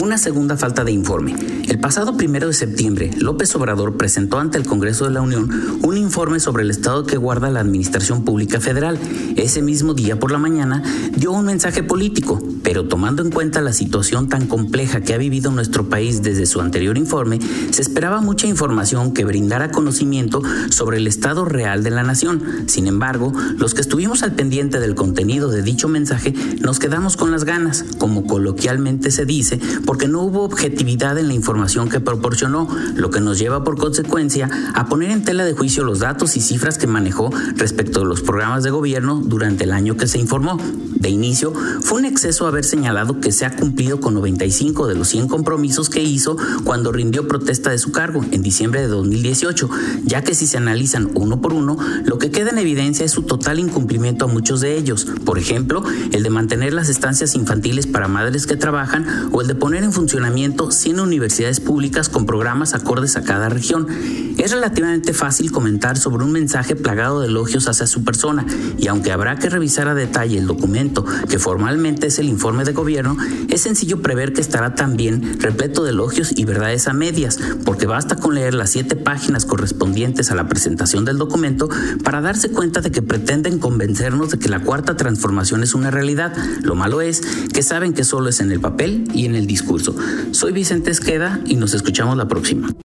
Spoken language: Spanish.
Una segunda falta de informe. El pasado primero de septiembre, López Obrador presentó ante el Congreso de la Unión un informe sobre el estado que guarda la Administración Pública Federal. Ese mismo día por la mañana dio un mensaje político, pero tomando en cuenta la situación tan compleja que ha vivido nuestro país desde su anterior informe, se esperaba mucha información que brindara conocimiento sobre el estado real de la nación. Sin embargo, los que estuvimos al pendiente del contenido de dicho mensaje nos quedamos con las ganas, como coloquialmente se dice, porque no hubo objetividad en la información que proporcionó, lo que nos lleva por consecuencia a poner en tela de juicio los datos y cifras que manejó respecto a los programas de gobierno durante el año que se informó. De inicio, fue un exceso haber señalado que se ha cumplido con 95 de los 100 compromisos que hizo cuando rindió protesta de su cargo en diciembre de 2018, ya que si se analizan uno por uno, lo que queda en evidencia es su total incumplimiento a muchos de ellos. Por ejemplo, el de mantener las estancias infantiles para madres que trabajan o el de poner en funcionamiento 100 universidades públicas con programas acordes a cada región. Es relativamente fácil comentar sobre un mensaje plagado de elogios hacia su persona y aunque habrá que revisar a detalle el documento que formalmente es el informe de gobierno, es sencillo prever que estará también repleto de elogios y verdades a medias, porque basta con leer las siete páginas correspondientes a la presentación del documento para darse cuenta de que pretenden convencernos de que la cuarta transformación es una realidad. Lo malo es que saben que solo es en el papel y en el Soy Vicente Esqueda y nos escuchamos la próxima.